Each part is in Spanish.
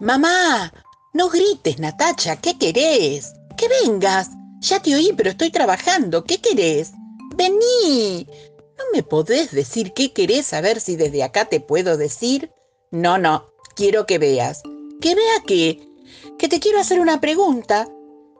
Mamá, no grites, Natacha, ¿qué querés? Que vengas. Ya te oí, pero estoy trabajando. ¿Qué querés? Vení. ¿No me podés decir qué querés a ver si desde acá te puedo decir? No, no, quiero que veas. ¿Que vea qué? Que te quiero hacer una pregunta.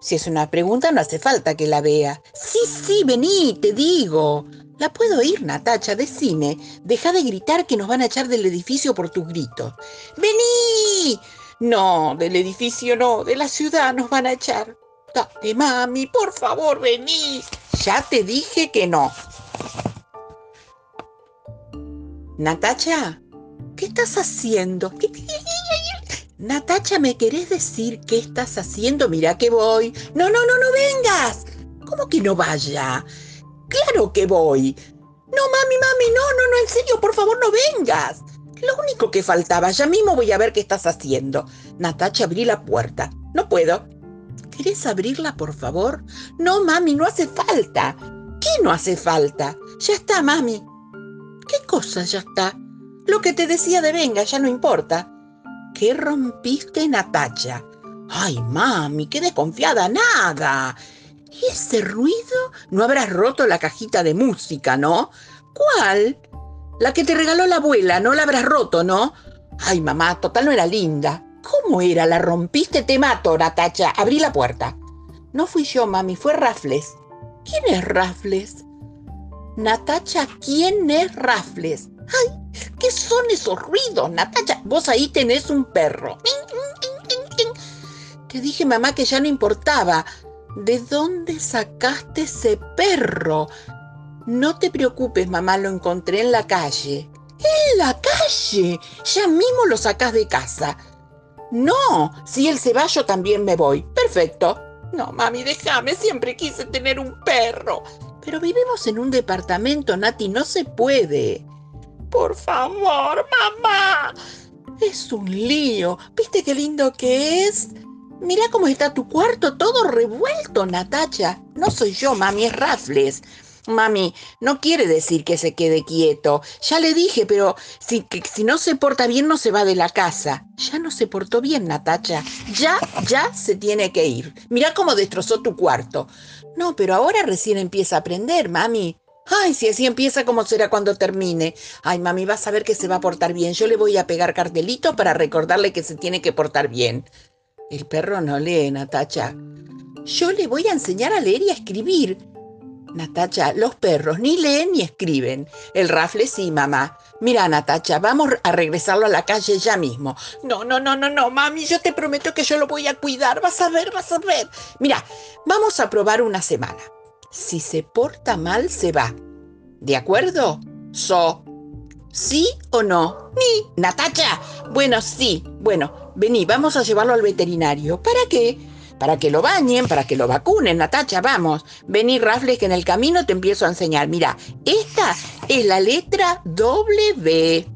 Si es una pregunta, no hace falta que la vea. Sí, sí, vení, te digo. La puedo oír, Natacha, decime. Deja de gritar que nos van a echar del edificio por tus gritos. ¡Vení! No, del edificio no, de la ciudad nos van a echar. Dale, mami, por favor, vení. Ya te dije que no. Natacha, ¿qué estás haciendo? Natacha, ¿me querés decir qué estás haciendo? Mira que voy. No, no, no, no vengas. ¿Cómo que no vaya? Claro que voy. No, mami, mami, no, no, no, en serio, por favor, no vengas. Lo único que faltaba, ya mismo voy a ver qué estás haciendo. Natacha, abrí la puerta. No puedo. ¿Querés abrirla, por favor? No, mami, no hace falta. ¿Qué no hace falta? Ya está, mami. ¿Qué cosa ya está? Lo que te decía de venga, ya no importa. ¿Qué rompiste, Natacha? Ay, mami, qué desconfiada, nada. ¿Y ese ruido? No habrás roto la cajita de música, ¿no? ¿Cuál? La que te regaló la abuela, no la habrás roto, ¿no? Ay, mamá, total no era linda. ¿Cómo era? ¿La rompiste? Te mato, Natacha. Abrí la puerta. No fui yo, mami, fue Rafles. ¿Quién es Rafles? Natacha, ¿quién es Rafles? ¡Ay! ¿Qué son esos ruidos, Natacha? Vos ahí tenés un perro. Te dije, mamá, que ya no importaba. ¿De dónde sacaste ese perro? No te preocupes, mamá, lo encontré en la calle. ¿En la calle? Ya mismo lo sacás de casa. No, si él se va, yo también me voy. Perfecto. No, mami, déjame, siempre quise tener un perro. Pero vivimos en un departamento, Nati, no se puede. Por favor, mamá. Es un lío. ¿Viste qué lindo que es? Mira cómo está tu cuarto, todo revuelto, Natacha. No soy yo, mami, es Raffles. Mami, no quiere decir que se quede quieto. Ya le dije, pero si, que, si no se porta bien no se va de la casa. Ya no se portó bien, Natacha. Ya, ya se tiene que ir. Mira cómo destrozó tu cuarto. No, pero ahora recién empieza a aprender, mami. Ay, si así empieza, ¿cómo será cuando termine? Ay, mami, vas a ver que se va a portar bien. Yo le voy a pegar cartelitos para recordarle que se tiene que portar bien. El perro no lee, Natacha. Yo le voy a enseñar a leer y a escribir. Natacha, los perros ni leen ni escriben. El rafle sí, mamá. Mira, Natacha, vamos a regresarlo a la calle ya mismo. No, no, no, no, no, mami, yo te prometo que yo lo voy a cuidar. Vas a ver, vas a ver. Mira, vamos a probar una semana. Si se porta mal, se va. ¿De acuerdo? So. ¿Sí o no? Ni. Natacha. Bueno, sí. Bueno, vení, vamos a llevarlo al veterinario. ¿Para qué? Para que lo bañen, para que lo vacunen, Natacha, vamos. Vení, Rafles, que en el camino te empiezo a enseñar. Mira, esta es la letra W.